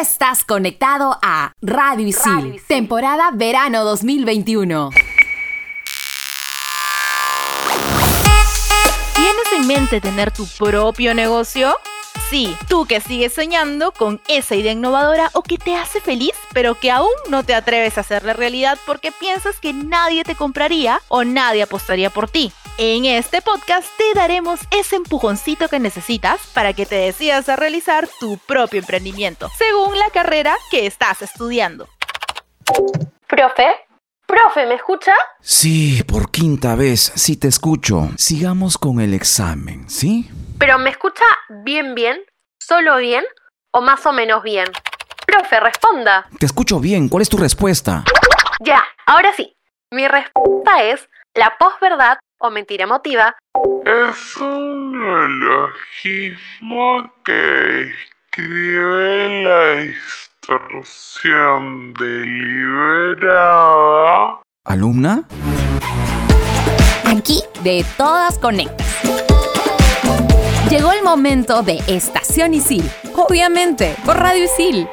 estás conectado a Radio Isil, temporada verano 2021. ¿Tienes en mente tener tu propio negocio? Sí, tú que sigues soñando con esa idea innovadora o que te hace feliz, pero que aún no te atreves a hacerla realidad porque piensas que nadie te compraría o nadie apostaría por ti. En este podcast te daremos ese empujoncito que necesitas para que te decidas a realizar tu propio emprendimiento, según la carrera que estás estudiando. Profe, profe, ¿me escucha? Sí, por quinta vez, sí te escucho. Sigamos con el examen, ¿sí? ¿Pero me escucha bien, bien? ¿Solo bien? ¿O más o menos bien? Profe, responda. Te escucho bien, ¿cuál es tu respuesta? Ya, ahora sí. Mi respuesta es la posverdad o mentira emotiva. Es un neologismo que escribe la distorsión deliberada. ¿Alumna? Aquí de todas conectas. Llegó el momento de Estación Isil. Obviamente, por Radio Isil.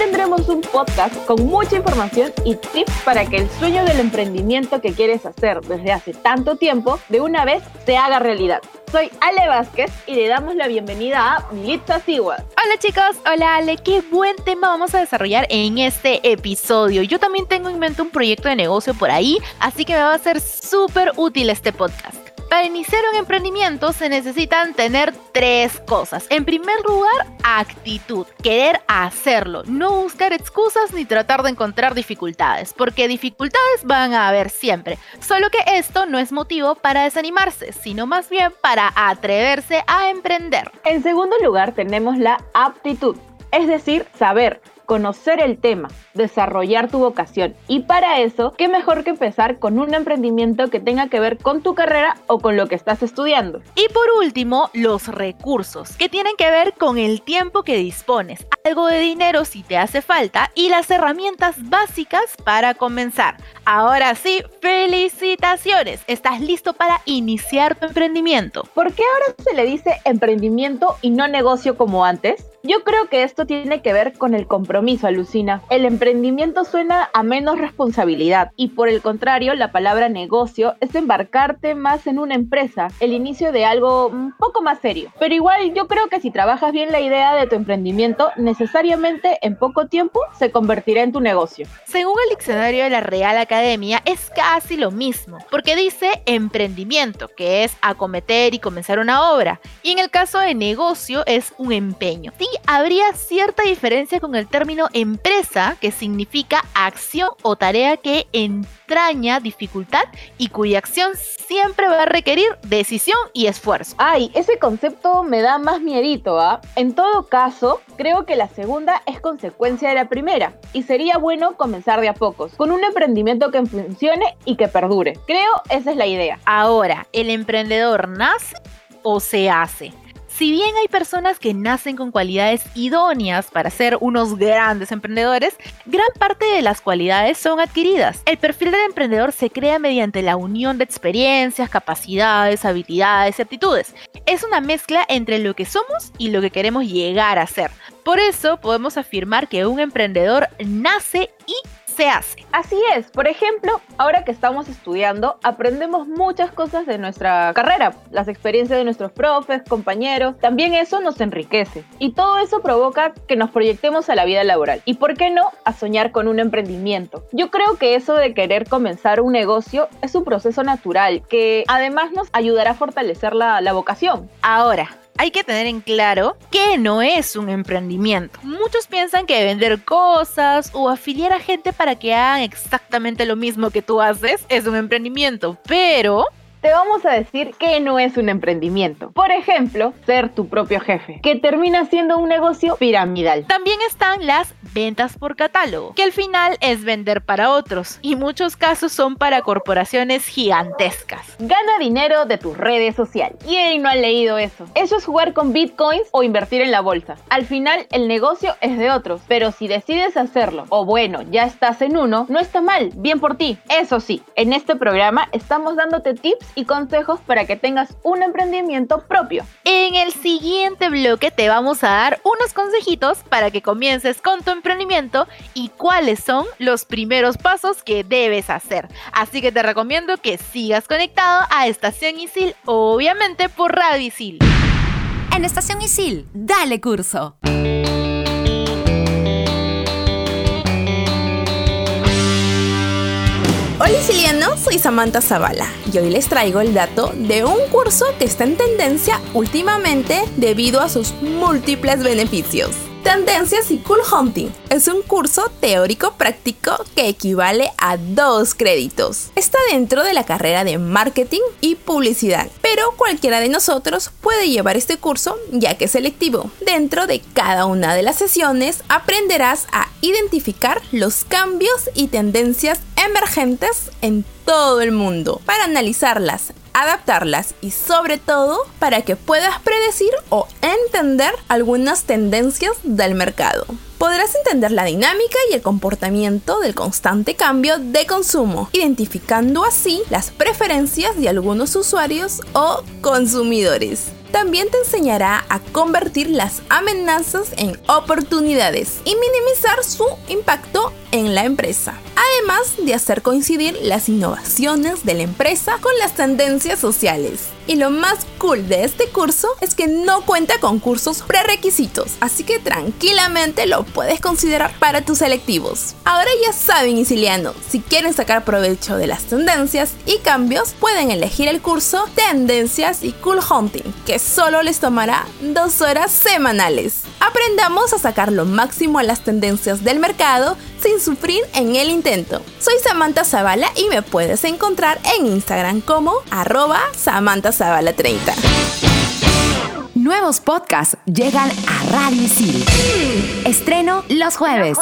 Tendremos un podcast con mucha información y tips para que el sueño del emprendimiento que quieres hacer desde hace tanto tiempo de una vez se haga realidad. Soy Ale Vázquez y le damos la bienvenida a Militza Sigua. Hola chicos, hola Ale, qué buen tema vamos a desarrollar en este episodio. Yo también tengo en mente un proyecto de negocio por ahí, así que me va a ser súper útil este podcast. Para iniciar un emprendimiento se necesitan tener tres cosas. En primer lugar, actitud, querer hacerlo, no buscar excusas ni tratar de encontrar dificultades, porque dificultades van a haber siempre. Solo que esto no es motivo para desanimarse, sino más bien para atreverse a emprender. En segundo lugar, tenemos la aptitud, es decir, saber conocer el tema, desarrollar tu vocación. Y para eso, ¿qué mejor que empezar con un emprendimiento que tenga que ver con tu carrera o con lo que estás estudiando? Y por último, los recursos, que tienen que ver con el tiempo que dispones, algo de dinero si te hace falta y las herramientas básicas para comenzar. Ahora sí, felicitaciones, estás listo para iniciar tu emprendimiento. ¿Por qué ahora se le dice emprendimiento y no negocio como antes? Yo creo que esto tiene que ver con el compromiso, alucina. El emprendimiento suena a menos responsabilidad y por el contrario, la palabra negocio es embarcarte más en una empresa, el inicio de algo un poco más serio. Pero igual yo creo que si trabajas bien la idea de tu emprendimiento, necesariamente en poco tiempo se convertirá en tu negocio. Según el diccionario de la Real Academia, es casi lo mismo, porque dice emprendimiento, que es acometer y comenzar una obra, y en el caso de negocio es un empeño. Habría cierta diferencia con el término empresa, que significa acción o tarea que entraña dificultad y cuya acción siempre va a requerir decisión y esfuerzo. Ay, ese concepto me da más miedito, ¿ah? En todo caso, creo que la segunda es consecuencia de la primera y sería bueno comenzar de a pocos, con un emprendimiento que funcione y que perdure. Creo esa es la idea. Ahora, ¿el emprendedor nace o se hace? Si bien hay personas que nacen con cualidades idóneas para ser unos grandes emprendedores, gran parte de las cualidades son adquiridas. El perfil del emprendedor se crea mediante la unión de experiencias, capacidades, habilidades y aptitudes. Es una mezcla entre lo que somos y lo que queremos llegar a ser. Por eso podemos afirmar que un emprendedor nace y Así es, por ejemplo, ahora que estamos estudiando, aprendemos muchas cosas de nuestra carrera, las experiencias de nuestros profes, compañeros, también eso nos enriquece. Y todo eso provoca que nos proyectemos a la vida laboral. Y por qué no, a soñar con un emprendimiento. Yo creo que eso de querer comenzar un negocio es un proceso natural que además nos ayudará a fortalecer la vocación. Ahora, hay que tener en claro que no es un emprendimiento. Muchos piensan que vender cosas o afiliar a gente para que hagan exactamente lo mismo que tú haces es un emprendimiento, pero te vamos a decir que no es un emprendimiento. Por ejemplo, ser tu propio jefe, que termina siendo un negocio piramidal. También están las ventas por catálogo, que al final es vender para otros y muchos casos son para corporaciones gigantescas. Gana dinero de tus redes sociales. ¿Y no ha leído eso? Eso es jugar con bitcoins o invertir en la bolsa. Al final el negocio es de otros, pero si decides hacerlo o bueno, ya estás en uno, no está mal, bien por ti. Eso sí, en este programa estamos dándote tips y consejos para que tengas un emprendimiento propio. En el siguiente bloque te vamos a dar unos consejitos para que comiences con tu emprendimiento y cuáles son los primeros pasos que debes hacer. Así que te recomiendo que sigas conectado a Estación Isil, obviamente por Radio Isil. En Estación Isil, dale curso. Soy Samantha Zavala y hoy les traigo el dato de un curso que está en tendencia últimamente debido a sus múltiples beneficios. Tendencias y Cool Hunting es un curso teórico práctico que equivale a dos créditos. Está dentro de la carrera de marketing y publicidad, pero cualquiera de nosotros puede llevar este curso ya que es selectivo. Dentro de cada una de las sesiones aprenderás a identificar los cambios y tendencias emergentes en todo el mundo para analizarlas, adaptarlas y sobre todo para que puedas predecir o entender algunas tendencias del mercado. Podrás entender la dinámica y el comportamiento del constante cambio de consumo, identificando así las preferencias de algunos usuarios o consumidores. También te enseñará a convertir las amenazas en oportunidades y minimizar su impacto en la empresa. Además de hacer coincidir las innovaciones de la empresa con las tendencias sociales. Y lo más cool de este curso es que no cuenta con cursos prerequisitos, así que tranquilamente lo puedes considerar para tus selectivos. Ahora ya saben, Isiliano, si quieren sacar provecho de las tendencias y cambios, pueden elegir el curso Tendencias y Cool Hunting, que solo les tomará dos horas semanales. Aprendamos a sacar lo máximo a las tendencias del mercado sin sufrir en el intento. Soy Samantha Zavala y me puedes encontrar en Instagram como arroba Samantha Zavala 30. Nuevos podcasts llegan a Radio Isil. Estreno los jueves.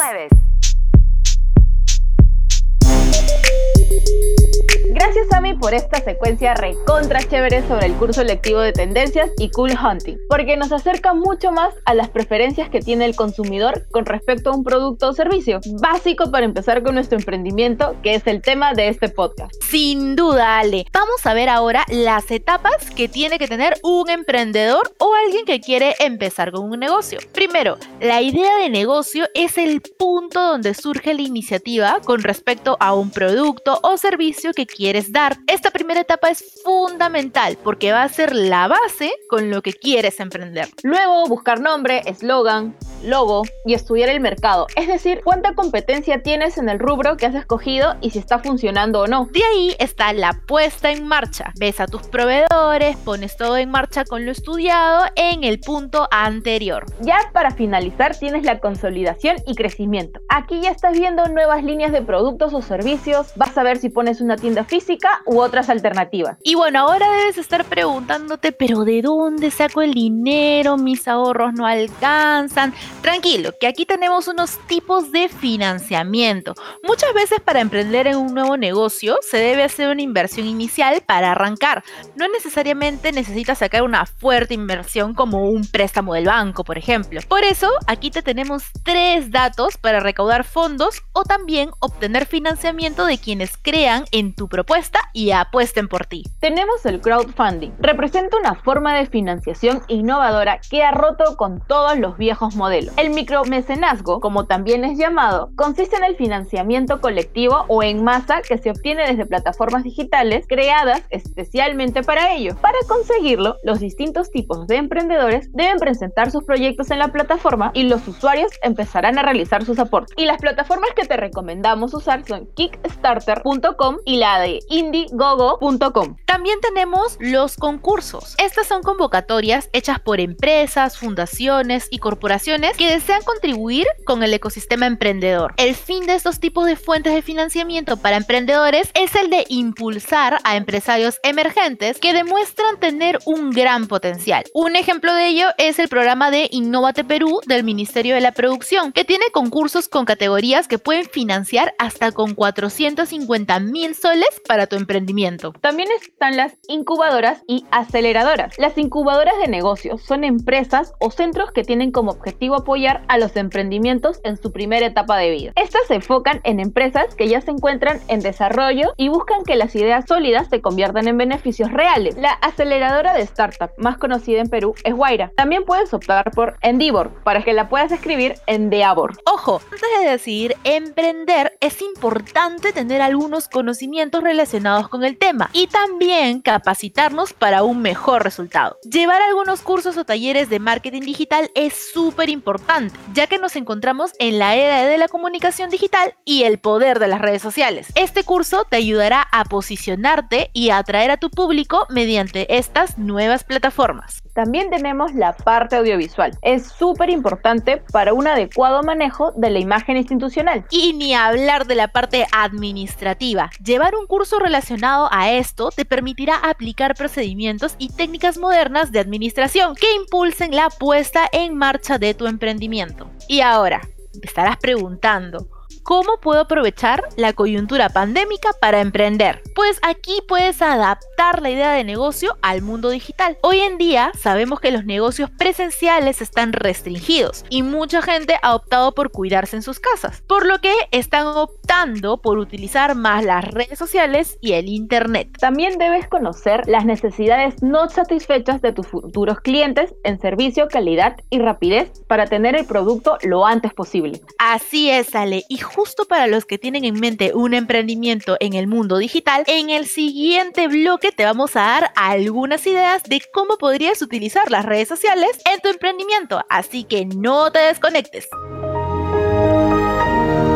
Por esta secuencia recontra chévere sobre el curso lectivo de tendencias y cool hunting, porque nos acerca mucho más a las preferencias que tiene el consumidor con respecto a un producto o servicio, básico para empezar con nuestro emprendimiento, que es el tema de este podcast. Sin duda, Ale. Vamos a ver ahora las etapas que tiene que tener un emprendedor o alguien que quiere empezar con un negocio. Primero, la idea de negocio es el punto donde surge la iniciativa con respecto a un producto o servicio que quieres dar. Esta primera etapa es fundamental porque va a ser la base con lo que quieres emprender. Luego, buscar nombre, eslogan, logo y estudiar el mercado, es decir, cuánta competencia tienes en el rubro que has escogido y si está funcionando o no. De ahí está la puesta en marcha. Ves a tus proveedores, pones todo en marcha con lo estudiado en el punto anterior. Ya para finalizar tienes la consolidación y crecimiento. Aquí ya estás viendo nuevas líneas de productos o servicios, vas a ver si pones una tienda física u otras alternativas. Y bueno, ahora debes estar preguntándote, pero ¿de dónde saco el dinero? Mis ahorros no alcanzan. Tranquilo, que aquí tenemos unos tipos de financiamiento. Muchas veces para emprender en un nuevo negocio se debe hacer una inversión inicial para arrancar. No necesariamente necesitas sacar una fuerte inversión como un préstamo del banco, por ejemplo. Por eso, aquí te tenemos tres datos para recaudar fondos o también obtener financiamiento de quienes crean en tu propuesta y apuesten por ti. Tenemos el crowdfunding. Representa una forma de financiación innovadora que ha roto con todos los viejos modelos. El micromecenazgo, como también es llamado, consiste en el financiamiento colectivo o en masa que se obtiene desde plataformas digitales creadas especialmente para ello. Para conseguirlo, los distintos tipos de emprendedores deben presentar sus proyectos en la plataforma y los usuarios empezarán a realizar sus aportes. Y las plataformas que te recomendamos usar son kickstarter.com y la de indiegogo.com. También tenemos los concursos. Estas son convocatorias hechas por empresas, fundaciones y corporaciones que desean contribuir con el ecosistema emprendedor. El fin de estos tipos de fuentes de financiamiento para emprendedores es el de impulsar a empresarios emergentes que demuestran tener un gran potencial. Un ejemplo de ello es el programa de Innovate Perú del Ministerio de la Producción, que tiene concursos con categorías que pueden financiar hasta con 450 mil soles para tu emprendimiento. También están las incubadoras y aceleradoras. Las incubadoras de negocios son empresas o centros que tienen como objetivo apoyar a los emprendimientos en su primera etapa de vida. Estas se enfocan en empresas que ya se encuentran en desarrollo y buscan que las ideas sólidas se conviertan en beneficios reales. La aceleradora de startup más conocida en Perú es Guaira. También puedes optar por Endeavor para que la puedas escribir en Deavor. Ojo, antes de decidir emprender es importante tener algunos conocimientos relacionados con el tema y también capacitarnos para un mejor resultado. Llevar algunos cursos o talleres de marketing digital es súper importante, ya que nos encontramos en la era de la comunicación digital y el poder de las redes sociales. Este curso te ayudará a posicionarte y a atraer a tu público mediante estas nuevas plataformas. También tenemos la parte audiovisual. Es súper importante para un adecuado manejo de la imagen institucional. Y ni hablar de la parte administrativa. Llevar un curso relacionado a esto te permitirá aplicar procedimientos y técnicas modernas de administración que impulsen la puesta en marcha de tu emprendimiento. Y ahora, te estarás preguntando, ¿Cómo puedo aprovechar la coyuntura pandémica para emprender? Pues aquí puedes adaptar la idea de negocio al mundo digital. Hoy en día sabemos que los negocios presenciales están restringidos y mucha gente ha optado por cuidarse en sus casas, por lo que están optando por utilizar más las redes sociales y el Internet. También debes conocer las necesidades no satisfechas de tus futuros clientes en servicio, calidad y rapidez para tener el producto lo antes posible. Así es, Ale. Y justo para los que tienen en mente un emprendimiento en el mundo digital, en el siguiente bloque te vamos a dar algunas ideas de cómo podrías utilizar las redes sociales en tu emprendimiento, así que no te desconectes.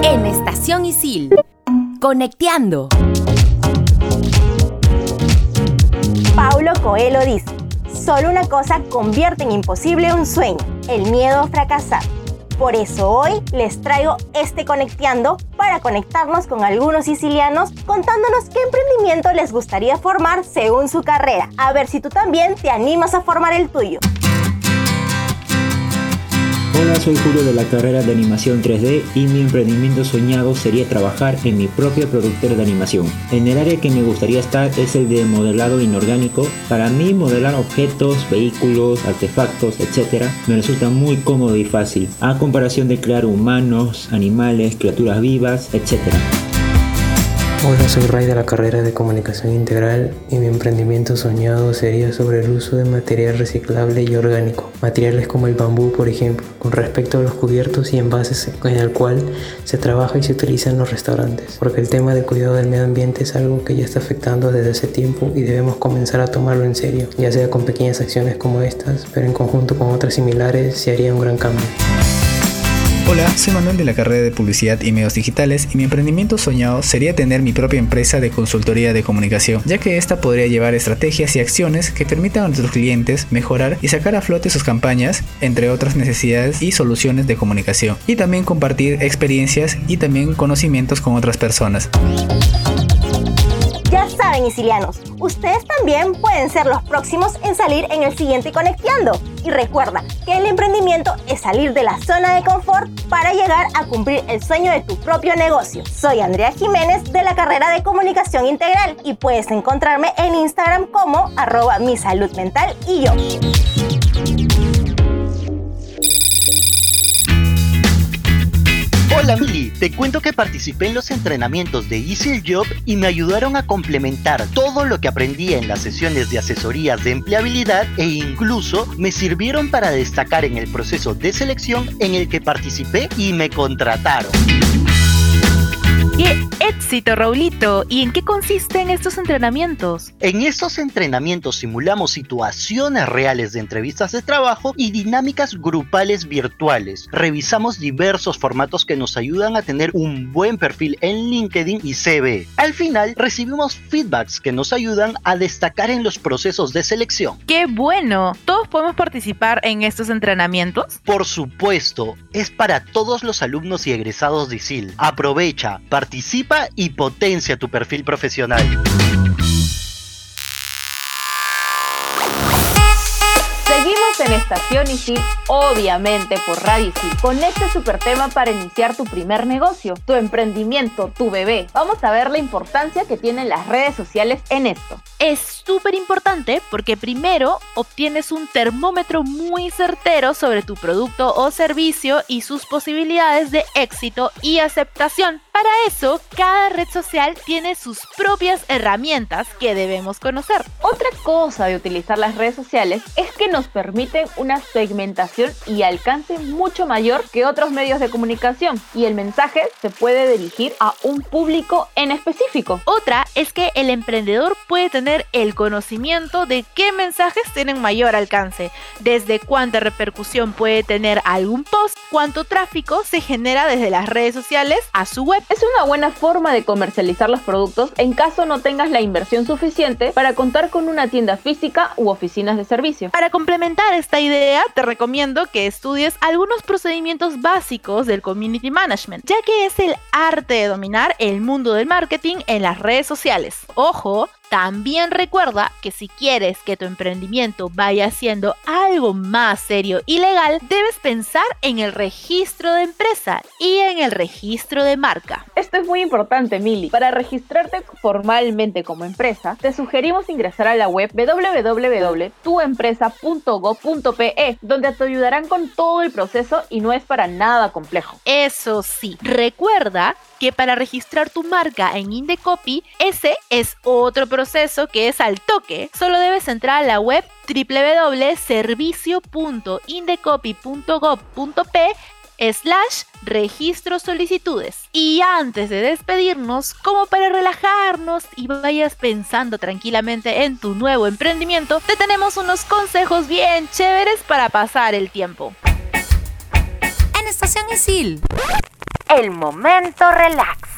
En Estación Isil, conecteando. Paulo Coelho dice, solo una cosa convierte en imposible un sueño, el miedo a fracasar. Por eso hoy les traigo este Conecteando para conectarnos con algunos sicilianos contándonos qué emprendimiento les gustaría formar según su carrera. A ver si tú también te animas a formar el tuyo. Hola, soy Julio de la carrera de animación 3D y mi emprendimiento soñado sería trabajar en mi propia productora de animación. En el área que me gustaría estar es el de modelado inorgánico. Para mí modelar objetos, vehículos, artefactos, etc. me resulta muy cómodo y fácil, a comparación de crear humanos, animales, criaturas vivas, etc. Hola, soy Ray de la carrera de Comunicación Integral y mi emprendimiento soñado sería sobre el uso de material reciclable y orgánico. Materiales como el bambú, por ejemplo, con respecto a los cubiertos y envases en el cual se trabaja y se utiliza en los restaurantes. Porque el tema del cuidado del medio ambiente es algo que ya está afectando desde hace tiempo y debemos comenzar a tomarlo en serio, ya sea con pequeñas acciones como estas, pero en conjunto con otras similares se haría un gran cambio. Hola, soy Manuel de la carrera de Publicidad y Medios Digitales y mi emprendimiento soñado sería tener mi propia empresa de consultoría de comunicación, ya que esta podría llevar estrategias y acciones que permitan a nuestros clientes mejorar y sacar a flote sus campañas, entre otras necesidades y soluciones de comunicación, y también compartir experiencias y también conocimientos con otras personas. Ya saben, isilianos, ustedes también pueden ser los próximos en salir en el siguiente Conecteando. Y recuerda que el emprendimiento es salir de la zona de confort para llegar a cumplir el sueño de tu propio negocio. Soy Andrea Jiménez de la carrera de Comunicación Integral y puedes encontrarme en Instagram como arroba mi salud mental y yo. Hola Mili, te cuento que participé en los entrenamientos de Easy Job y me ayudaron a complementar todo lo que aprendí en las sesiones de asesorías de empleabilidad e incluso me sirvieron para destacar en el proceso de selección en el que participé y me contrataron. ¡Qué éxito, Raulito! ¿Y en qué consisten estos entrenamientos? En estos entrenamientos simulamos situaciones reales de entrevistas de trabajo y dinámicas grupales virtuales. Revisamos diversos formatos que nos ayudan a tener un buen perfil en LinkedIn y CV. Al final, recibimos feedbacks que nos ayudan a destacar en los procesos de selección. ¡Qué bueno! ¿Todos podemos participar en estos entrenamientos? Por supuesto, es para todos los alumnos y egresados de ISIL. Aprovecha, participa y potencia tu perfil profesional. Estación Isil, obviamente por Radio Isil, con este super tema para iniciar tu primer negocio, tu emprendimiento, tu bebé. Vamos a ver la importancia que tienen las redes sociales en esto. Es súper importante porque primero obtienes un termómetro muy certero sobre tu producto o servicio y sus posibilidades de éxito y aceptación. Para eso, cada red social tiene sus propias herramientas que debemos conocer. Otra cosa de utilizar las redes sociales es que nos permiten una segmentación y alcance mucho mayor que otros medios de comunicación y el mensaje se puede dirigir a un público en específico. Otra es que el emprendedor puede tener el conocimiento de qué mensajes tienen mayor alcance, desde cuánta repercusión puede tener algún post, cuánto tráfico se genera desde las redes sociales a su web. Es una buena forma de comercializar los productos en caso no tengas la inversión suficiente para contar con una tienda física u oficinas de servicio. Para complementar esta idea, te recomiendo que estudies algunos procedimientos básicos del community management, ya que es el arte de dominar el mundo del marketing en las redes sociales. Ojo, también recuerda que si quieres que tu emprendimiento vaya siendo algo más serio y legal, debes pensar en el registro de empresa y en el registro de marca. Esto es muy importante, Mili. Para registrarte formalmente como empresa, te sugerimos ingresar a la web www.tuempresa.gov.pe, donde te ayudarán con todo el proceso y no es para nada complejo. Eso sí, recuerda que para registrar tu marca en Indecopy, ese es otro proceso que es al toque. Solo debes entrar a la web www.servicio.indecopy.gov.p slash registro solicitudes. Y antes de despedirnos, como para relajarnos y vayas pensando tranquilamente en tu nuevo emprendimiento, te tenemos unos consejos bien chéveres para pasar el tiempo. En Estación Isil. El momento relax.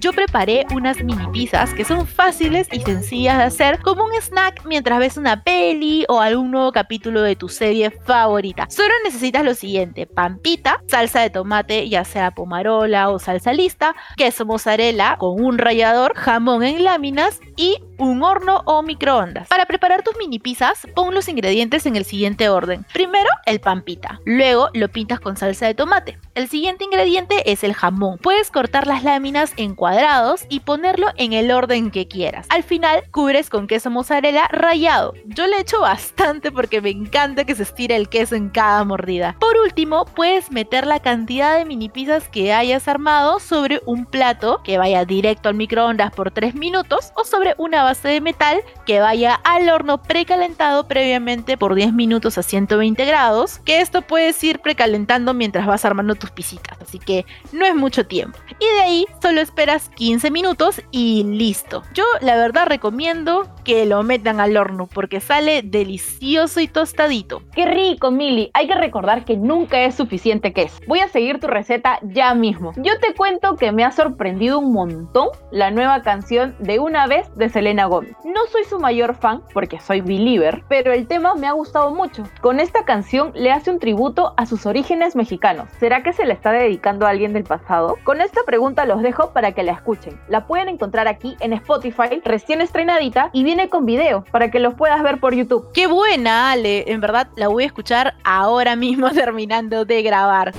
Yo preparé unas mini pizzas que son fáciles y sencillas de hacer como un snack mientras ves una peli o algún nuevo capítulo de tu serie favorita. Solo necesitas lo siguiente: pampita, salsa de tomate, ya sea pomarola o salsa lista, queso mozzarella con un rallador, jamón en láminas y un horno o microondas. Para preparar tus mini pizzas, pon los ingredientes en el siguiente orden. Primero, el pampita. Luego lo pintas con salsa de tomate. El siguiente ingrediente es el jamón. Puedes cortar las láminas en cuadrados y ponerlo en el orden que quieras. Al final, cubres con queso mozzarella rallado. Yo le echo bastante porque me encanta que se estire el queso en cada mordida. Por último, puedes meter la cantidad de mini pizzas que hayas armado sobre un plato que vaya directo al microondas por 3 minutos o sobre una base de metal que vaya al horno precalentado previamente por 10 minutos a 120 grados, que esto puedes ir precalentando mientras vas armando tus pisitas, así que no es mucho tiempo. Y de ahí solo esperas 15 minutos y listo. Yo la verdad recomiendo que lo metan al horno porque sale delicioso y tostadito. ¡Qué rico, Mili! Hay que recordar que nunca es suficiente queso. Voy a seguir tu receta ya mismo. Yo te cuento que me ha sorprendido un montón la nueva canción de Una vez de Selena Gómez. No soy su mayor fan porque soy believer, pero el tema me ha gustado mucho. Con esta canción le hace un tributo a sus orígenes mexicanos. ¿Será que se le está dedicando a alguien del pasado? Con esta pregunta los dejo para que la escuchen. La pueden encontrar aquí en Spotify, recién estrenadita, y viene con video para que los puedas ver por YouTube. ¡Qué buena, Ale! En verdad la voy a escuchar ahora mismo terminando de grabar.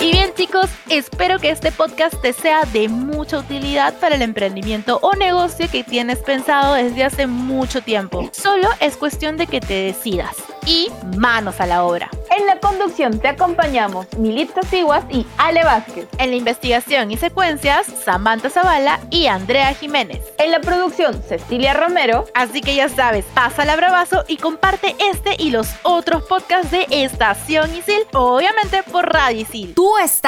Y chicos, espero que este podcast te sea de mucha utilidad para el emprendimiento o negocio que tienes pensado desde hace mucho tiempo. Solo es cuestión de que te decidas y manos a la obra. En la conducción te acompañamos Militza Siguas y Ale Vázquez. En la investigación y secuencias, Samantha Zavala y Andrea Jiménez. En la producción, Cecilia Romero. Así que ya sabes, pasa la bravazo y comparte este y los otros podcasts de Estación Isil, obviamente por Radio Isil. Tú estás